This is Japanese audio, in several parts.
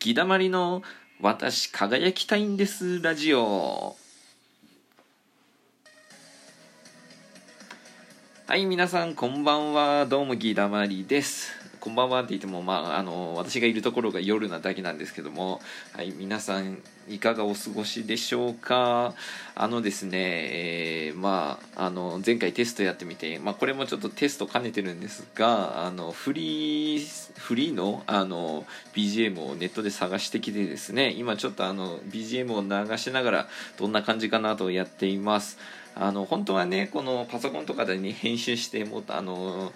ギだまりの私輝きたいんですラジオ。はい皆さんこんばんは。どうもギだまりです。こんばんはって言っても、まあ、あの私がいるところが夜なだけなんですけども、はい、皆さんいかがお過ごしでしょうか？あのですね、えー、まあ、あの前回テストやってみて、まあ、これもちょっとテスト兼ねてるんですがあのフリーフリーのあの BGM をネットで探してきてですね今ちょっとあの BGM を流しながらどんな感じかなとやっています。あの本当はねこのパソコンとかで、ね、編集してもあの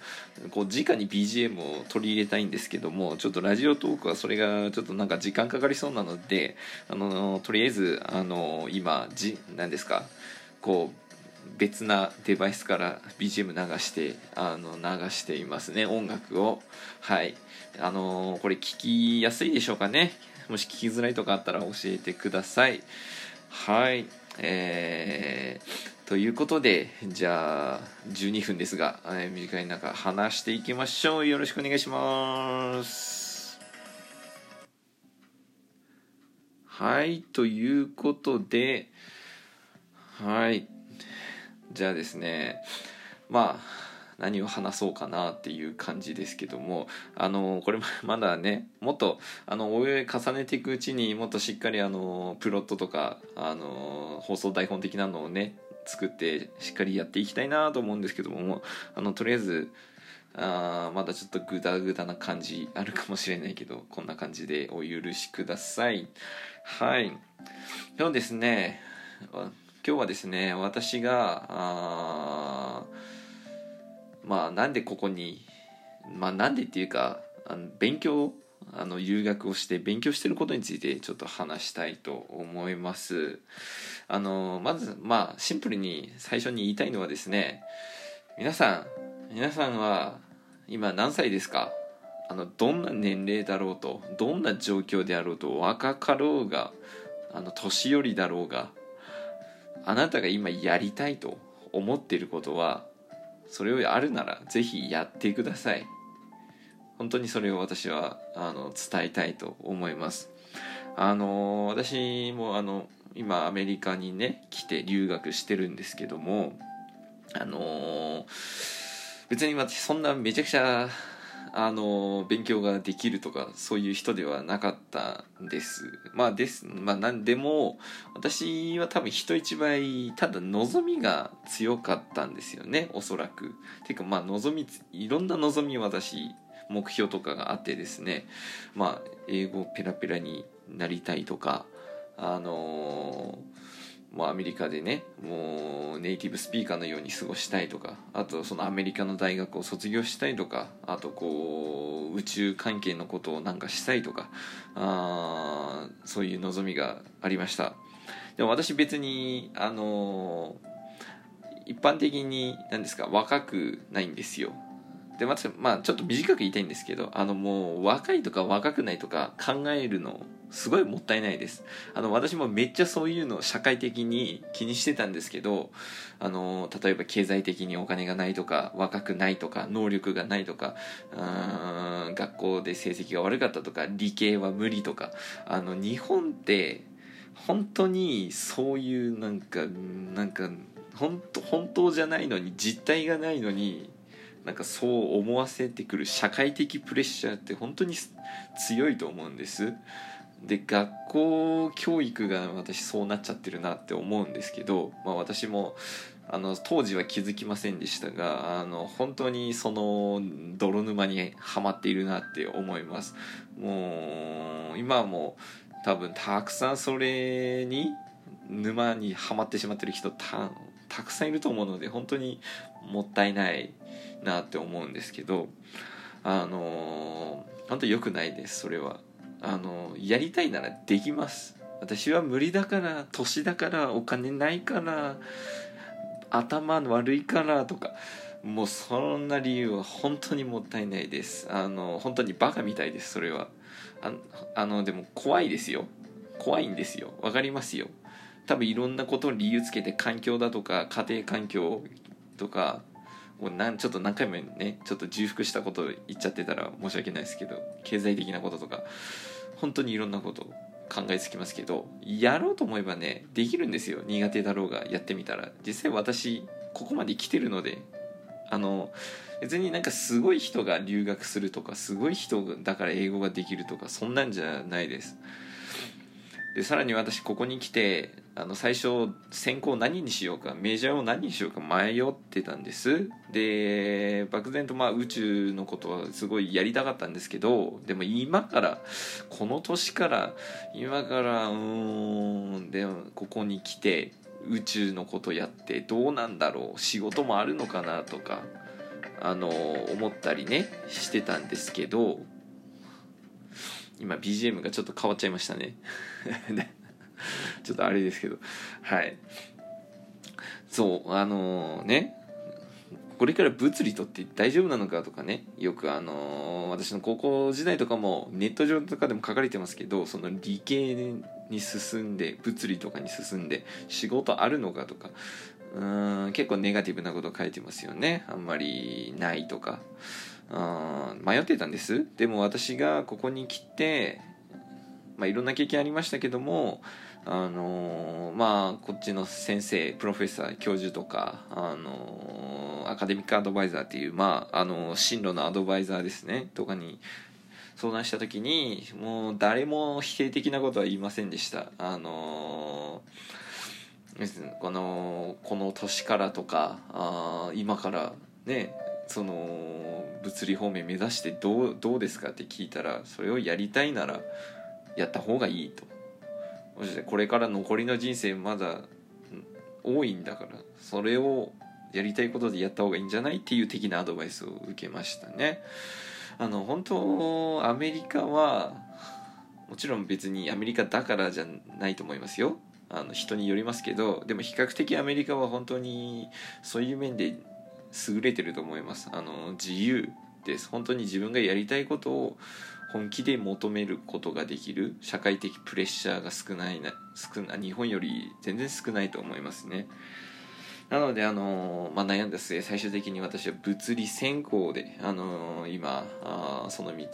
こう直に BGM を取り入れたいんですけどもちょっとラジオトークはそれがちょっとなんか時間かかりそうなのであのとりあえずあの今じ何ですかこう別なデバイスから BGM 流してあの流していますね音楽を。はい。あのこれ聞きやすいでしょうかね。もし聞きづらいとかあったら教えてください。はい。えー、ということでじゃあ12分ですが、短い中話していきましょう。よろしくお願いします。はいということではい。じゃあですねまあ何を話そうかなっていう感じですけどもあのこれまだねもっとあのお重ねていくうちにもっとしっかりあのプロットとかあの放送台本的なのをね作ってしっかりやっていきたいなと思うんですけどもあのとりあえずあまだちょっとグダグダな感じあるかもしれないけどこんな感じでお許しください。はい。今日ですね今日はですね私があまあなんでここにまあなんでっていうかあの勉強あの留学をして勉強してることについてちょっと話したいと思います。あのまずまあシンプルに最初に言いたいのはですね皆さん皆さんは今何歳ですか？あのどんな年齢だろうとどんな状況であろうと若かろうがあの年寄りだろうがあなたが今やりたいと思っていることはそれをあるならぜひやってください。本当にそれを私はあの伝えたいと思います。あの私もあの今アメリカにね来て留学してるんですけどもあの別に私そんなめちゃくちゃあの勉強ができるとかそういう人ではなかったんです。まあですまあ何でも私は多分人一倍ただ望みが強かったんですよねおそらく。ていうかまあ望みいろんな望み私目標とかがあってですねまあ英語ペラペラになりたいとかあのーもうアメリカでねもうネイティブスピーカーのように過ごしたいとかあとそのアメリカの大学を卒業したいとかあとこう宇宙関係のことをなんかしたいとかあそういう望みがありました。でも私別にあの一般的に何ですか若くないんですよ。でまたまあちょっと短く言いたいんですけどあのもう若いとか若くないとか考えるのすごいもったいないです。あの私もめっちゃそういうのを社会的に気にしてたんですけどあの例えば経済的にお金がないとか若くないとか能力がないとかうん学校で成績が悪かったとか理系は無理とかあの日本って本当にそういうなんかなんか本当本当じゃないのに実体がないのになんかそう思わせてくる社会的プレッシャーって本当に強いと思うんです。で学校教育が私そうなっちゃってるなって思うんですけど、まあ、私もあの当時は気づきませんでしたがあの本当にその泥沼にはまっているなって思います。もう今はもう多分たくさんそれに沼にはまってしまってる人たたくさんいると思うので本当にもったいないなって思うんですけどあの本当良くないですそれは。あのやりたいならできます。私は無理だから年だからお金ないから頭悪いからとかもうそんな理由は本当にもったいないです。あの本当にバカみたいですそれは。ああのでも怖いですよ。怖いんですよ。わかりますよ。多分いろんなことを理由つけて環境だとか家庭環境とかもうなんちょっと何回もねちょっと重複したこと言っちゃってたら申し訳ないですけど経済的なこととか本当にいろんなこと考えつきますけどやろうと思えばねできるんですよ。苦手だろうがやってみたら。実際私ここまで来てるのであの別になんかすごい人が留学するとかすごい人だから英語ができるとかそんなんじゃないです。でさらに私ここに来てあの最初専攻何にしようかメジャーを何にしようか迷ってたんです。で漠然とまあ宇宙のことはすごいやりたかったんですけどでも今からこの年から今からうーんでもここに来て宇宙のことやってどうなんだろう仕事もあるのかなとかあの思ったりねしてたんですけど今 BGM がちょっと変わっちゃいましたね。ちょっとあれですけど。はい。そうあのね。これから物理とって大丈夫なのかとかね。よくあの私の高校時代とかもネット上とかでも書かれてますけどその理系に進んで物理とかに進んで仕事あるのかとか。うん結構ネガティブなこと書いてますよね。あんまりないとか。うん迷ってたんです。でも私がここに来てまあいろんな経験ありましたけどもあのまあこっちの先生プロフェッサー教授とかあのアカデミックアドバイザーっていうまああの進路のアドバイザーですねとかに相談した時にもう誰も否定的なことは言いませんでした。あのこのこの年からとかあ今からねその物理方面目指してどうどうですかって聞いたらそれをやりたいならやった方がいいと。もしこれから残りの人生まだ多いんだからそれをやりたいことでやった方がいいんじゃないっていう的なアドバイスを受けましたね。あの本当アメリカはもちろん別にアメリカだからじゃないと思いますよ。あの人によりますけどでも比較的アメリカは本当にそういう面で優れてると思います。あの自由です。本当に自分がやりたいことを本気で求めることができる社会的プレッシャーが少ないな少な日本より全然少ないと思いますね。なので、あのまあ、悩んだ末最終的に私は物理専攻で、あの今あその道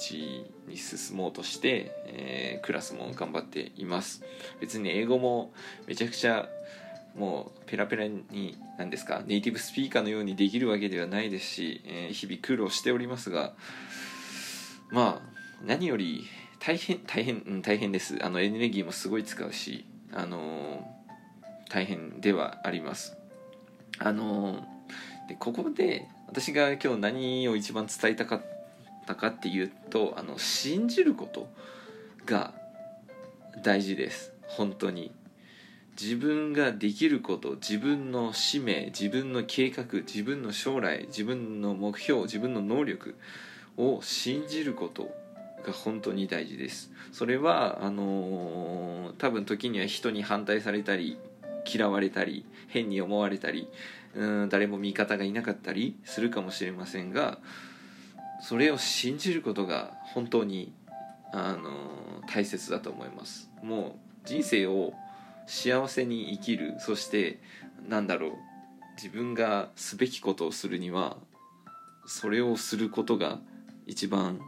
に進もうとして、えー、クラスも頑張っています。別に英語もめちゃくちゃもうペラペラに何ですかネイティブスピーカーのようにできるわけではないですし、えー、日々苦労しておりますがまあ何より大変大変、うん、大変です。あのエネルギーもすごい使うしあのー、大変ではあります。あのー、でここで私が今日何を一番伝えたかったかっていうとあの信じることが大事です。本当に。自分ができること自分の使命自分の計画自分の将来自分の目標自分の能力を信じることが本当に大事です。それはあのー、多分時には人に反対されたり嫌われたり変に思われたりうん誰も味方がいなかったりするかもしれませんがそれを信じることが本当に、あのー、大切だと思います。もう人生を幸せに生きるそしてなんだろう自分がすべきことをするにはそれをすることが一番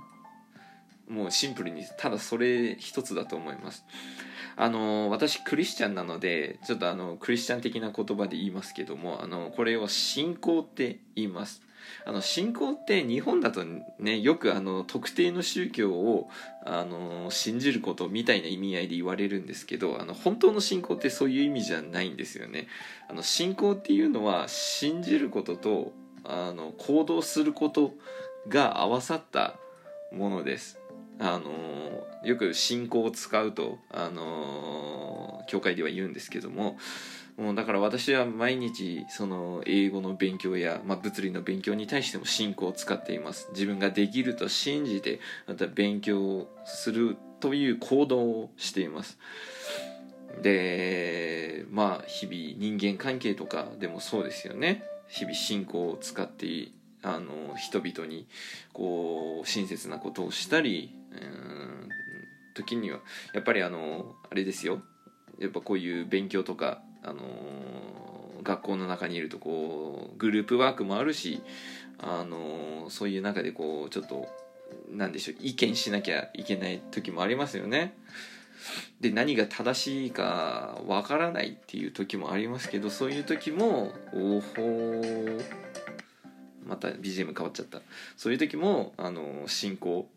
もうシンプルにただそれ一つだと思います。あの私クリスチャンなのでちょっとあのクリスチャン的な言葉で言いますけどもあのこれを信仰って言います。あの信仰って日本だとねよくあの特定の宗教をあの信じることみたいな意味合いで言われるんですけどあの本当の信仰ってそういう意味じゃないんですよね。あの信仰っていうのは信じることとあの行動することが合わさったものです。あのよく信仰を使うと、あの教会では言うんですけどももうだから私は毎日その英語の勉強や、まあ、物理の勉強に対しても信仰を使っています。自分ができると信じてまた勉強するという行動をしています。でまあ日々人間関係とかでもそうですよね。日々信仰を使ってあの人々にこう親切なことをしたり時にはやっぱりあのあれですよやっぱこういう勉強とかあの学校の中にいるとこうグループワークもあるしあのそういう中でこうちょっとなんでしょう意見しなきゃいけない時もありますよね。で何が正しいかわからないっていう時もありますけどそういう時もおほまた BGM 変わっちゃったそういう時もあの信仰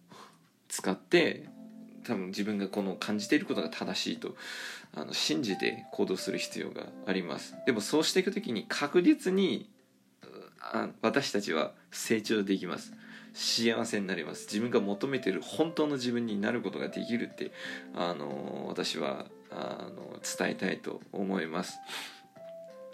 使って多分自分がこの感じていることが正しいとあの信じて行動する必要があります。でもそうしていく時に確実にあ私たちは成長できます。幸せになります。自分が求めてる本当の自分になることができるってあの私はあの伝えたいと思います。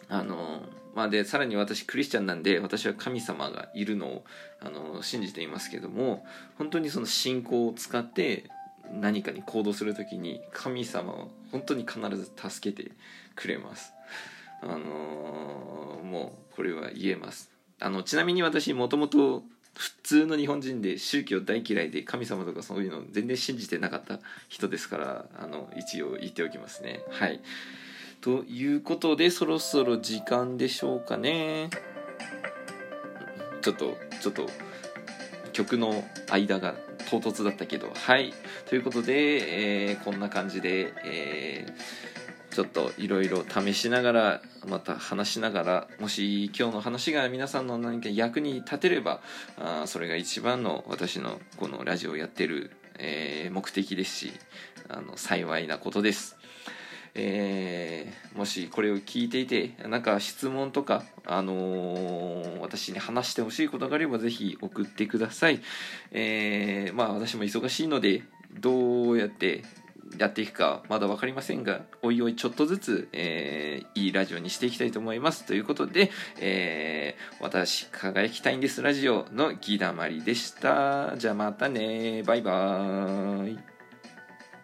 あのまあでさらに私クリスチャンなんで私は神様がいるのをあの信じていますけども本当にその信仰を使って何かに行動する時に神様は本当に必ず助けてくれます。あのもうこれは言えます。あのちなみに私もともと普通の日本人で宗教大嫌いで神様とかそういうの全然信じてなかった人ですからあの一応言っておきますね。はい。ということでそろそろ時間でしょうかね。ちょっとちょっと曲の間が唐突だったけど。はい。ということで、えー、こんな感じで、えー、ちょっといろいろ試しながらまた話しながらもし今日の話が皆さんの何か役に立てればあそれが一番の私のこのラジオをやってる、えー、目的ですしあの幸いなことです。えー、もしこれを聞いていてなんか質問とか、あのー、私に話してほしいことがあればぜひ送ってください、えー、まあ私も忙しいのでどうやってやっていくかまだ分かりませんがおいおいちょっとずつ、えー、いいラジオにしていきたいと思います。ということで、えー、私輝きたいんですラジオのギだまりでした。じゃあまたね。バイバーイ。